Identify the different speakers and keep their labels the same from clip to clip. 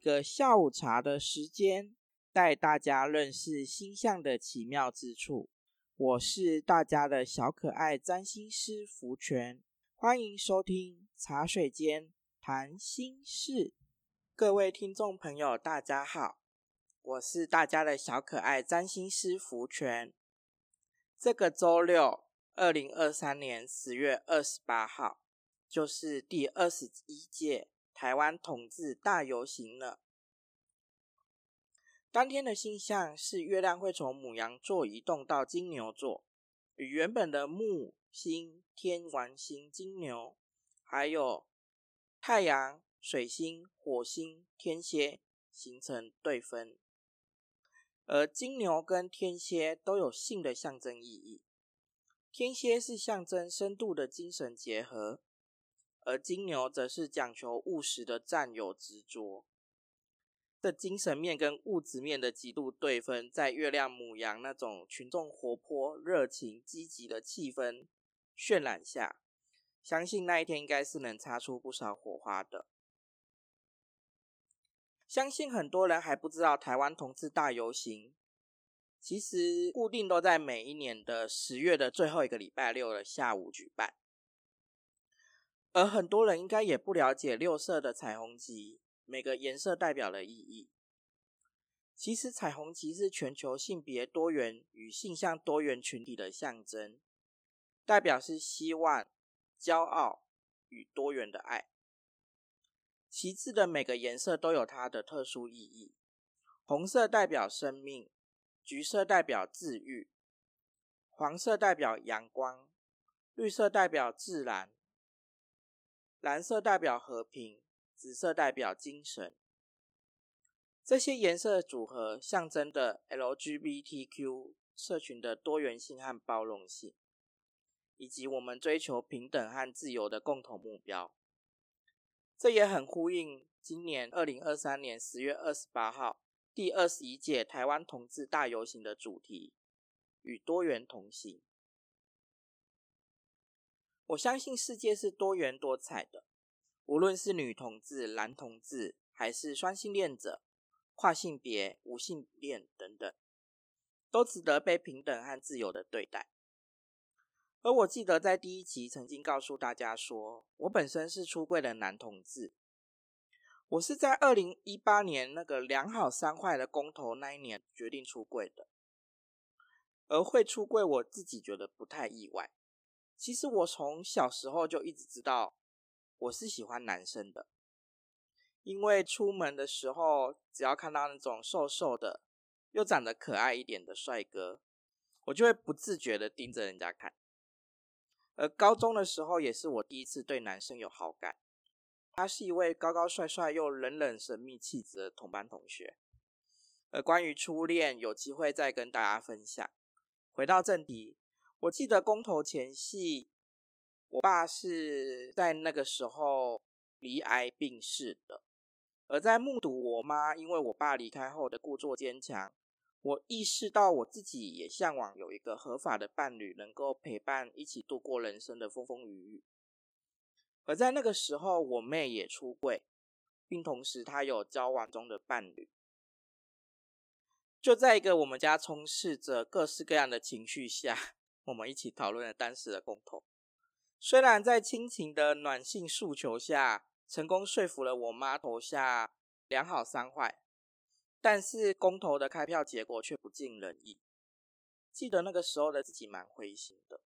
Speaker 1: 一个下午茶的时间，带大家认识星象的奇妙之处。我是大家的小可爱占星师福全，欢迎收听茶水间谈心事。各位听众朋友，大家好，我是大家的小可爱占星师福全。这个周六，二零二三年十月二十八号，就是第二十一届。台湾统治大游行了。当天的星象是月亮会从母羊座移动到金牛座，与原本的木星、天王星、金牛，还有太阳、水星、火星、天蝎形成对分。而金牛跟天蝎都有性的象征意义，天蝎是象征深度的精神结合。而金牛则是讲求务实的占有执着，的精神面跟物质面的极度对分，在月亮母羊那种群众活泼、热情、积极的气氛渲染下，相信那一天应该是能擦出不少火花的。相信很多人还不知道，台湾同志大游行其实固定都在每一年的十月的最后一个礼拜六的下午举办。而很多人应该也不了解六色的彩虹旗每个颜色代表的意义。其实彩虹旗是全球性别多元与性向多元群体的象征，代表是希望、骄傲与多元的爱。旗帜的每个颜色都有它的特殊意义。红色代表生命，橘色代表治愈，黄色代表阳光，绿色代表自然。蓝色代表和平，紫色代表精神。这些颜色组合象征的 LGBTQ 社群的多元性和包容性，以及我们追求平等和自由的共同目标。这也很呼应今年二零二三年十月二十八号第二十一届台湾同志大游行的主题：与多元同行。我相信世界是多元多彩的，无论是女同志、男同志，还是双性恋者、跨性别、无性恋等等，都值得被平等和自由的对待。而我记得在第一集曾经告诉大家说，我本身是出柜的男同志，我是在二零一八年那个良好三坏的公投那一年决定出柜的，而会出柜，我自己觉得不太意外。其实我从小时候就一直知道我是喜欢男生的，因为出门的时候只要看到那种瘦瘦的又长得可爱一点的帅哥，我就会不自觉的盯着人家看。而高中的时候也是我第一次对男生有好感，他是一位高高帅帅又冷冷神秘气质的同班同学。而关于初恋，有机会再跟大家分享。回到正题。我记得公投前夕，我爸是在那个时候离癌病逝的。而在目睹我妈因为我爸离开后的故作坚强，我意识到我自己也向往有一个合法的伴侣，能够陪伴一起度过人生的风风雨雨。而在那个时候，我妹也出柜，并同时她有交往中的伴侣。就在一个我们家充斥着各式各样的情绪下。我们一起讨论了当时的公投，虽然在亲情的暖性诉求下，成功说服了我妈投下良好三坏，但是公投的开票结果却不尽人意。记得那个时候的自己蛮灰心的，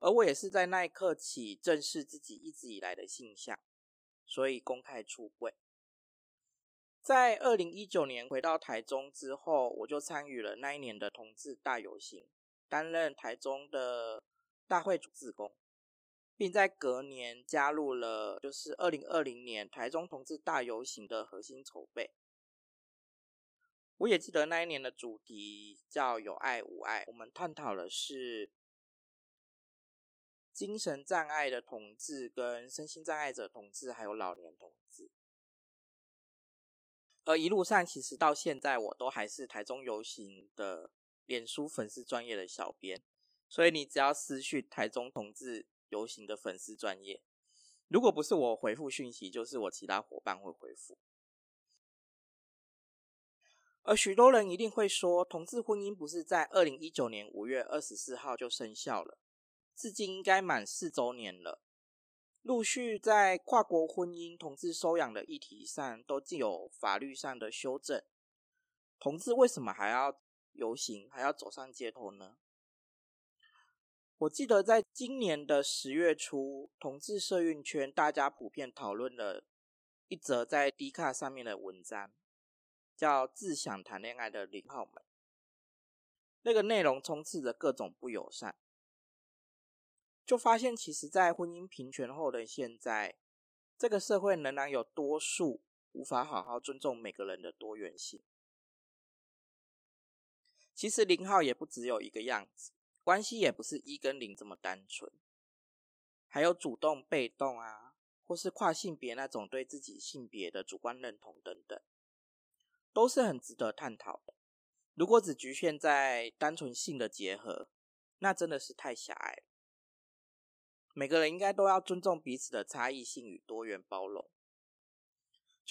Speaker 1: 而我也是在那一刻起正视自己一直以来的性向，所以公开出柜。在二零一九年回到台中之后，我就参与了那一年的同志大游行。担任台中的大会主自工，并在隔年加入了就是二零二零年台中同志大游行的核心筹备。我也记得那一年的主题叫“有爱无爱”，我们探讨的是精神障碍的同志、跟身心障碍者同志，还有老年同志。而一路上，其实到现在我都还是台中游行的。脸书粉丝专业的小编，所以你只要私讯台中同志游行的粉丝专业，如果不是我回复讯息，就是我其他伙伴会回复。而许多人一定会说，同志婚姻不是在二零一九年五月二十四号就生效了，至今应该满四周年了。陆续在跨国婚姻、同志收养的议题上，都既有法律上的修正。同志为什么还要游行，还要走上街头呢？我记得在今年的十月初，同志社运圈大家普遍讨论了一则在 D 卡上面的文章。叫自想谈恋爱的零号们，那个内容充斥着各种不友善，就发现其实，在婚姻平权后的现在，这个社会仍然有多数无法好好尊重每个人的多元性。其实零号也不只有一个样子，关系也不是一跟零这么单纯，还有主动、被动啊，或是跨性别那种对自己性别的主观认同等等。都是很值得探讨的。如果只局限在单纯性的结合，那真的是太狭隘了。每个人应该都要尊重彼此的差异性与多元包容。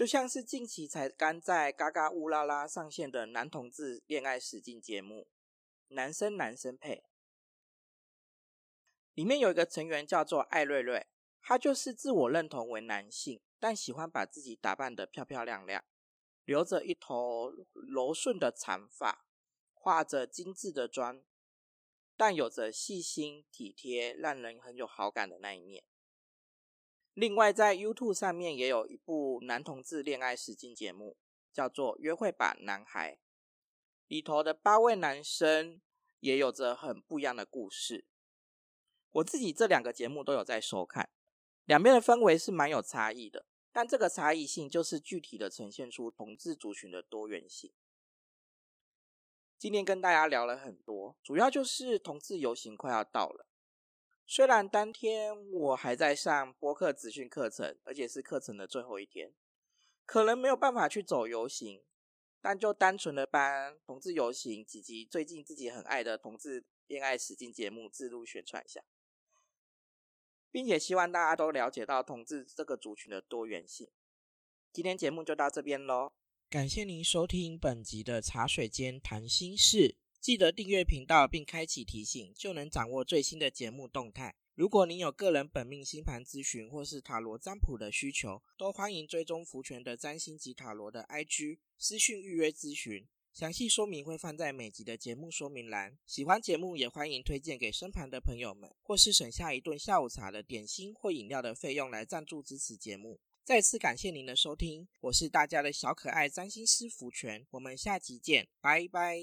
Speaker 1: 就像是近期才刚在嘎嘎乌拉拉上线的男同志恋爱实境节目《男生男生配》，里面有一个成员叫做艾瑞瑞，他就是自我认同为男性，但喜欢把自己打扮得漂漂亮亮。留着一头柔顺的长发，化着精致的妆，但有着细心体贴、让人很有好感的那一面。另外，在 YouTube 上面也有一部男同志恋爱实境节目，叫做《约会吧男孩》，里头的八位男生也有着很不一样的故事。我自己这两个节目都有在收看，两边的氛围是蛮有差异的。但这个差异性就是具体的呈现出同志族群的多元性。今天跟大家聊了很多，主要就是同志游行快要到了。虽然当天我还在上播客资讯课程，而且是课程的最后一天，可能没有办法去走游行，但就单纯的帮同志游行以及最近自己很爱的同志恋爱实境节目自录宣传一下。并且希望大家都了解到同志这个族群的多元性。今天节目就到这边喽，感谢您收听本集的茶水间谈心事，记得订阅频道并开启提醒，就能掌握最新的节目动态。如果您有个人本命星盘咨询或是塔罗占卜的需求，都欢迎追踪福泉的占星及塔罗的 IG 私讯预约咨询。详细说明会放在每集的节目说明栏。喜欢节目也欢迎推荐给身旁的朋友们，或是省下一顿下午茶的点心或饮料的费用来赞助支持节目。再次感谢您的收听，我是大家的小可爱占星师福全，我们下集见，拜拜。